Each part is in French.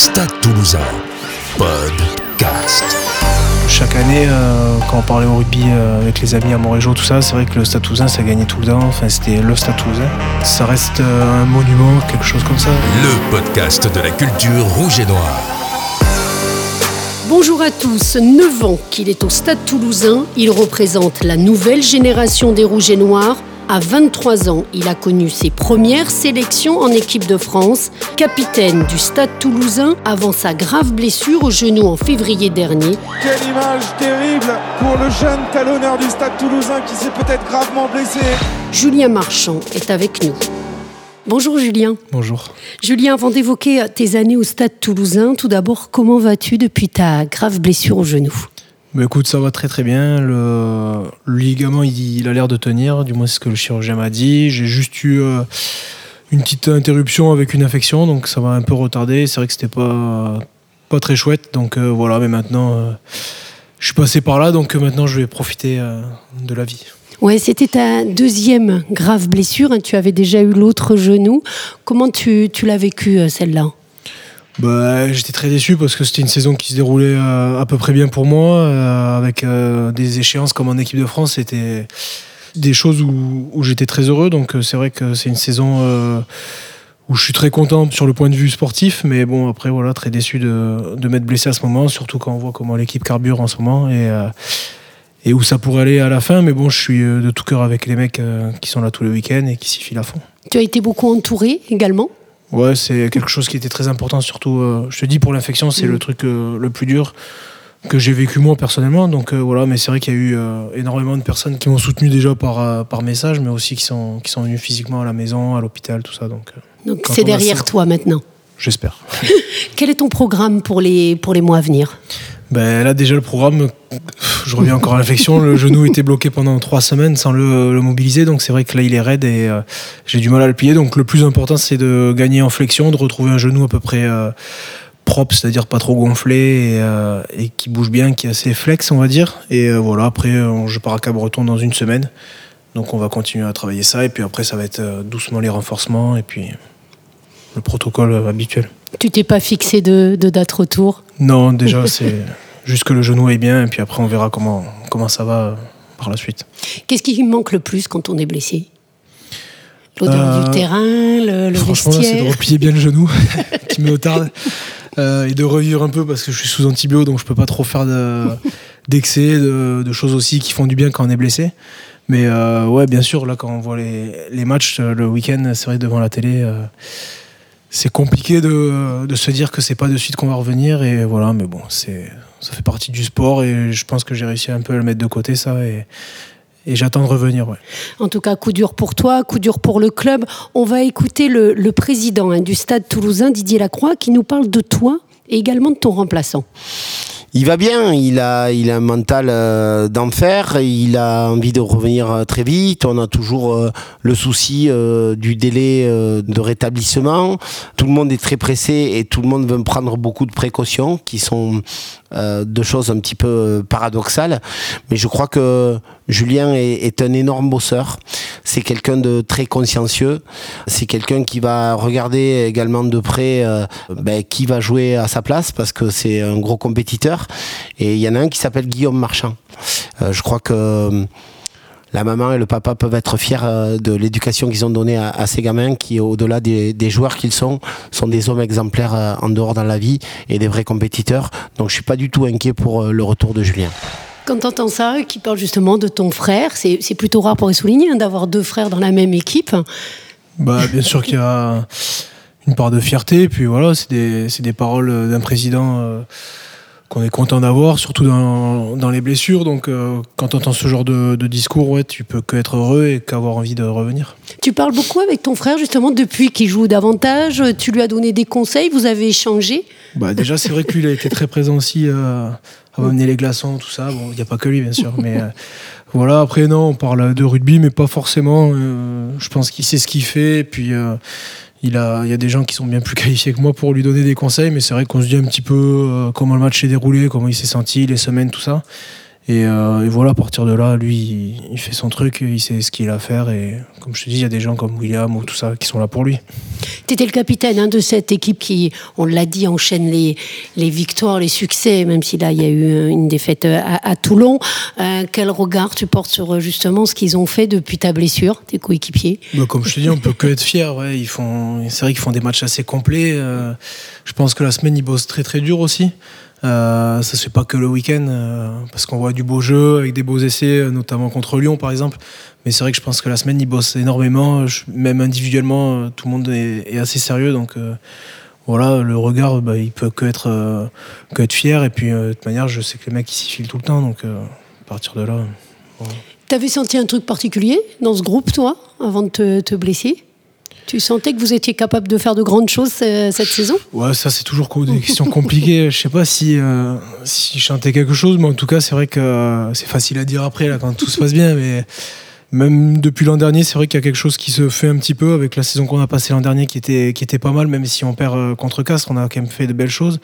Stade Toulousain, podcast. Chaque année, euh, quand on parlait au rugby euh, avec les amis à Montrégeau, tout ça, c'est vrai que le Stade Toulousain, ça gagnait tout le temps. Enfin, c'était le Stade Toulousain. Ça reste euh, un monument, quelque chose comme ça. Le podcast de la culture rouge et noire. Bonjour à tous. 9 ans qu'il est au Stade toulousain, il représente la nouvelle génération des Rouges et Noirs. À 23 ans, il a connu ses premières sélections en équipe de France, capitaine du Stade toulousain avant sa grave blessure au genou en février dernier. Quelle image terrible pour le jeune talonneur du Stade toulousain qui s'est peut-être gravement blessé. Julien Marchand est avec nous. Bonjour Julien. Bonjour. Julien, avant d'évoquer tes années au Stade toulousain, tout d'abord, comment vas-tu depuis ta grave blessure au genou? Bah écoute, ça va très très bien. Le, ligament, il, a l'air de tenir, du moins c'est ce que le chirurgien m'a dit. J'ai juste eu euh, une petite interruption avec une infection, donc ça m'a un peu retardé. C'est vrai que c'était pas, pas très chouette, donc euh, voilà, mais maintenant euh, je suis passé par là, donc maintenant je vais profiter de la vie. Ouais, c'était ta deuxième grave blessure. hein. Tu avais déjà eu l'autre genou. Comment tu, tu l'as vécu celle-là? Bah, j'étais très déçu parce que c'était une saison qui se déroulait euh, à peu près bien pour moi, euh, avec euh, des échéances comme en équipe de France. C'était des choses où, j'étais très heureux. Donc c'est vrai que c'est une saison où je suis très content sur le point de vue sportif, mais bon après voilà très déçu de, de m'être blessé à ce moment, surtout quand on voit comment l'équipe carbure en ce moment et et où ça pourrait aller à la fin. Mais bon, je suis de tout cœur avec les mecs qui sont là tous les week-ends et qui s'y filent à fond. Tu as été beaucoup entouré également? Ouais, c'est quelque chose qui était très important, surtout, euh, je te dis, pour l'infection, c'est Mm. le truc euh, le plus dur que j'ai vécu moi personnellement. Donc euh, voilà, mais c'est vrai qu'il y a eu énormément de personnes qui m'ont soutenu déjà par, par message, mais aussi qui sont, qui sont venues physiquement à la maison, à l'hôpital, tout ça. Donc c'est derrière ça. toi maintenant. j'espère. Quel est ton programme pour les, pour les mois à venir? Ben, là, déjà, le programme, je reviens encore à l'infection. Le genou était bloqué pendant trois semaines sans le, le mobiliser. Donc, c'est vrai que là, il est raide et euh, j'ai du mal à le plier. Donc, le plus important, c'est de gagner en flexion, de retrouver un genou à peu près euh, propre, c'est-à-dire pas trop gonflé et, euh, et qui bouge bien, qui est assez flex, on va dire. Et voilà, après, je pars à Cabreton dans une semaine. Donc, on va continuer à travailler ça. Et puis après, ça va être doucement les renforcements et puis le protocole habituel. Tu t'es pas fixé de, de date retour? Non, déjà, c'est juste que le genou est bien, et puis après, on verra comment, comment ça va euh, par la suite. Qu'est-ce qui manque le plus quand on est blessé? L'odeur Euh, du terrain, le, le Franchement, c'est de replier bien le genou qui me tarde, euh, et de revivre un peu parce que je suis sous antibio, donc je peux pas trop faire de- d'excès, de, de choses aussi qui font du bien quand on est blessé. Mais euh, ouais, bien sûr, là, quand on voit les, les matchs le week-end, c'est vrai, devant la télé, c'est compliqué de, de se dire que c'est pas de suite qu'on va revenir, et voilà, mais bon, c'est ça fait partie du sport, et je pense que j'ai réussi un peu à le mettre de côté, ça, et, j'attends de revenir. En tout cas, coup dur pour toi, coup dur pour le club. On va écouter le, le président hein, du stade toulousain, Didier Lacroix, qui nous parle de toi et également de ton remplaçant. Il va bien, il a, il a un mental euh, d'enfer, il a envie de revenir euh, très vite, on a toujours euh, le souci du délai de rétablissement, tout le monde est très pressé et tout le monde veut prendre beaucoup de précautions qui sont deux choses un petit peu paradoxales, mais je crois que Julien est, un énorme bosseur, c'est quelqu'un de très consciencieux, c'est quelqu'un qui va regarder également de près ben, qui va jouer à sa place parce que c'est un gros compétiteur. Et il y en a un qui s'appelle Guillaume Marchand. Euh, je crois que euh, la maman et le papa peuvent être fiers euh, de l'éducation qu'ils ont donnée à, à ces gamins qui, au-delà des, des joueurs qu'ils sont, sont des hommes exemplaires en dehors dans la vie et des vrais compétiteurs. Donc je suis pas du tout inquiet pour le retour de Julien. Quand tu entends ça, qui parle justement de ton frère, c'est plutôt rare pour les souligner hein, d'avoir deux frères dans la même équipe. Bah, bien sûr qu'il y a une part de fierté, puis voilà, c'est des, c'est des paroles d'un président euh, qu'on est content d'avoir, surtout dans, dans les blessures. Donc, euh, quand tu entends ce genre de, de discours, ouais, tu peux que être heureux et qu'avoir envie de revenir. Tu parles beaucoup avec ton frère justement depuis qu'il joue davantage. Tu lui as donné des conseils, vous avez échangé. Bah, déjà, c'est vrai que lui, il a été très présent aussi euh, à m'amener les glaçons, tout ça. Bon, il n'y a pas que lui, bien sûr, mais euh, voilà. Après, non, on parle de rugby, mais pas forcément. euh, je pense qu'il sait ce qu'il fait, et puis. Il y a des gens qui sont bien plus qualifiés que moi pour lui donner des conseils, mais c'est vrai qu'on se dit un petit peu euh, comment le match s'est déroulé, comment il s'est senti, les semaines, tout ça. Et, euh, et voilà, à partir de là, lui, il, il fait son truc, il sait ce qu'il a à faire. Et comme je te dis, il y a des gens comme William ou tout ça qui sont là pour lui. Tu étais le capitaine hein, de cette équipe qui, on l'a dit, enchaîne les, les victoires, les succès, même si là, il y a eu une défaite à, à Toulon. Euh, quel regard tu portes sur justement ce qu'ils ont fait depuis ta blessure, tes coéquipiers? Bah, comme je te dis, on peut que être fier. Ouais. Ils font, c'est vrai qu'ils font des matchs assez complets. Euh, je pense que la semaine, ils bossent très très dur aussi. Euh, ça se fait pas que le week-end euh, parce qu'on voit du beau jeu avec des beaux essais, euh, notamment contre Lyon par exemple. Mais c'est vrai que je pense que la semaine, ils bossent énormément. Même individuellement, tout le monde est, assez sérieux. Donc voilà, le regard, bah, il peut que être, fier. Et puis de toute manière, je sais que les mecs, ils s'y filent tout le temps. Donc à partir de là. voilà. T'avais senti un truc particulier dans ce groupe, toi, avant de te blesser? Tu sentais que vous étiez capable de faire de grandes choses euh, cette saison? Ouais, ça c'est toujours des questions compliquées. Je sais pas si euh, si je chantais quelque chose, mais en tout cas c'est vrai que euh, c'est facile à dire après quand tout se passe bien. Mais même depuis l'an dernier, c'est vrai qu'il y a quelque chose qui se fait un petit peu avec la saison qu'on a passée l'an dernier qui était qui était pas mal. Même si on perd contre Castres, on a quand même fait de belles choses.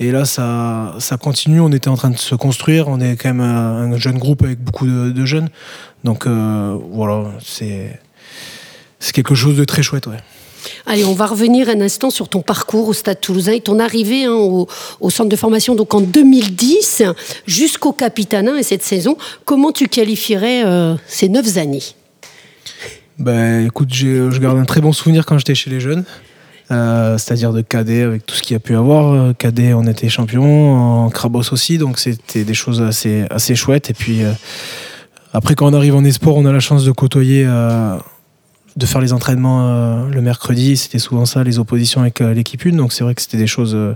Et là ça ça continue. On était en train de se construire. On est quand même un, un jeune groupe avec beaucoup de, jeunes. Donc voilà, c'est c'est quelque chose de très chouette, ouais. Allez, on va revenir un instant sur ton parcours au Stade Toulousain et ton arrivée hein, au, au centre de formation donc en 2010 jusqu'au Capitana et cette saison. Comment tu qualifierais euh, ces neuf années? Ben, écoute, j'ai- je garde un très bon souvenir quand j'étais chez les jeunes. Euh, c'est-à-dire de cadet avec tout ce qu'il y a pu avoir. Euh, Cadet, on était champion, en Crabos aussi, donc c'était des choses assez, assez chouettes. Et puis euh, après, quand on arrive en espoir, on a la chance de côtoyer, euh, de faire les entraînements euh, le mercredi. C'était souvent ça, les oppositions avec euh, l'équipe 1. Donc c'est vrai que c'était des choses euh,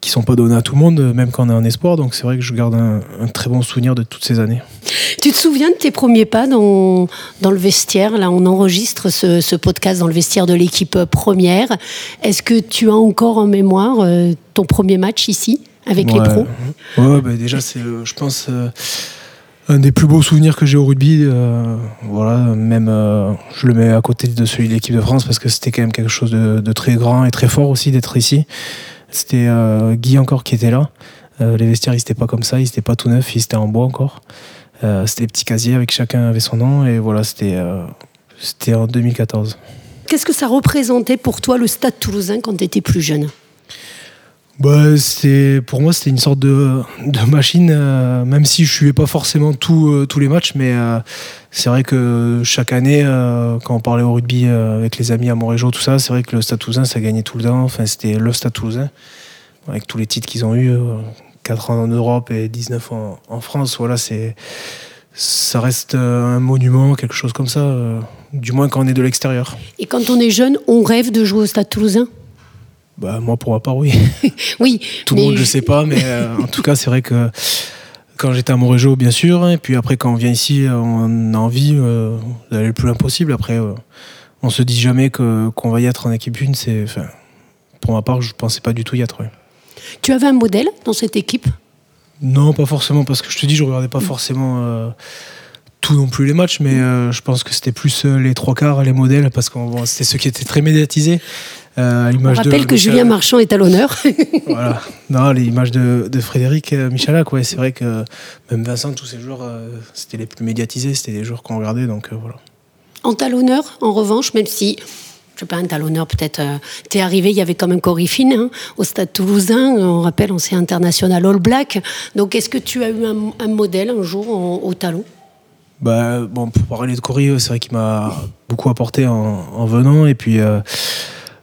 qui sont pas données à tout le monde, même quand on est en espoir. Donc c'est vrai que je garde un, un très bon souvenir de toutes ces années. Tu te souviens de tes premiers pas dans, dans le vestiaire? Là, on enregistre ce, ce podcast dans le vestiaire de l'équipe première. Est-ce que tu as encore en mémoire ton premier match ici avec les pros? Ouais, bah déjà, c'est, je pense, euh, un des plus beaux souvenirs que j'ai au rugby. euh, voilà, même, euh, je le mets à côté de celui de l'équipe de France parce que c'était quand même quelque chose de, très grand et très fort aussi d'être ici. C'était euh, Guy encore qui était là. Les vestiaires, ils n'étaient pas comme ça, ils n'étaient pas tout neufs, ils étaient en bois encore. C'était des petits casiers avec chacun avait son nom et voilà, c'était, c'était en 2014. Qu'est-ce que ça représentait pour toi le Stade Toulousain quand tu étais plus jeune? Bah, pour moi c'était une sorte de, de machine euh, même si je suivais pas forcément tout, euh, tous les matchs mais euh, c'est vrai que chaque année quand on parlait au rugby avec les amis à Montrégeau tout ça c'est vrai que le Stade Toulousain ça gagnait tout le temps. Enfin c'était le Stade Toulousain avec tous les titres qu'ils ont eu 4 ans en Europe et 19 en, en France. Voilà c'est ça reste un monument quelque chose comme ça du moins quand on est de l'extérieur. Et quand on est jeune, on rêve de jouer au Stade Toulousain? Bah moi pour ma part oui Oui. Tout le mais monde, je sais pas, mais euh, en tout cas, c'est vrai que quand j'étais à Montrégeau, bien sûr, et puis après, quand on vient ici, on a envie euh, d'aller le plus loin possible. Après, euh, on se dit jamais que, qu'on va y être en équipe une. C'est, pour ma part, je pensais pas du tout y être. Tu avais un modèle dans cette équipe? Non, pas forcément, parce que je te dis, je regardais pas forcément euh, tout non plus les matchs, mais euh, je pense que c'était plus les trois quarts, les modèles, parce que bon, c'était ceux qui étaient très médiatisés. Euh, On de rappelle que Julien Marchand est à l'honneur. Voilà. Non, l'image de, de Frédéric euh, Michalak, ouais, c'est vrai que même Vincent, tous ces joueurs, euh, c'était les plus médiatisés, c'était des joueurs qu'on regardait, donc euh, voilà. En talonneur, en revanche, même si, je sais pas, un talonneur peut-être, t'es arrivé, il y avait quand même Cory Finn hein, au Stade Toulousain, on rappelle, ancien international All Black. Donc est-ce que tu as eu un, un modèle un jour en- au talon Bah, bon, pour parler de Cory, c'est vrai qu'il m'a beaucoup apporté en, en venant, et puis euh,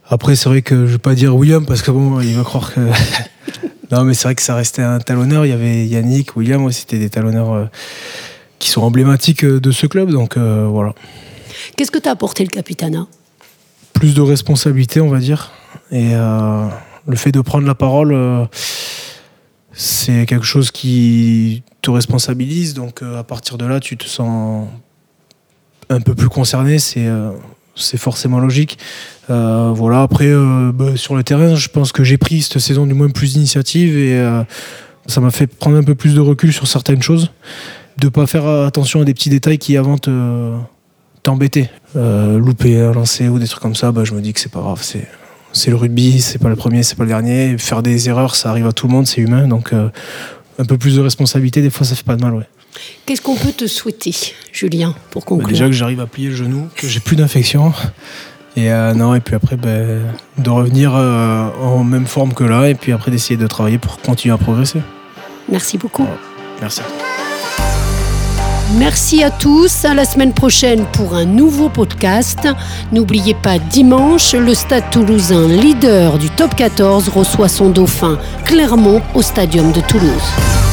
après, c'est vrai que je vais pas dire William, parce que bon, il va croire que. non, mais c'est vrai que ça restait un talonneur, il y avait Yannick, William, aussi, c'était des talonneurs euh, qui sont emblématiques euh, de ce club, donc euh, voilà. Qu'est-ce que t'as apporté le Capitana? Plus de responsabilité, on va dire. Et euh, le fait de prendre la parole, c'est quelque chose qui te responsabilise. Donc à partir de là, tu te sens un peu plus concerné. C'est c'est forcément logique. Euh, voilà. Après, euh, bah, sur le terrain, je pense que j'ai pris cette saison du moins plus d'initiative et euh, ça m'a fait prendre un peu plus de recul sur certaines choses. De pas faire attention à des petits détails qui avant te t'embêter. Euh, louper un lancer ou des trucs comme ça, bah, je me dis que c'est pas grave. C'est, le rugby, c'est pas le premier, c'est pas le dernier. Faire des erreurs, ça arrive à tout le monde, c'est humain. Donc un peu plus de responsabilité, des fois, ça fait pas de mal. Qu'est-ce qu'on peut te souhaiter, Julien, pour Bah, conclure déjà que j'arrive à plier le genou, que j'ai plus d'infection. Et euh, non, et puis après, ben, de revenir euh, en même forme que là, et puis après d'essayer de travailler pour continuer à progresser. Merci beaucoup. Merci. Merci à tous. À la semaine prochaine pour un nouveau podcast. N'oubliez pas, dimanche, le Stade toulousain, leader du top 14, reçoit son dauphin Clermont au Stadium de Toulouse.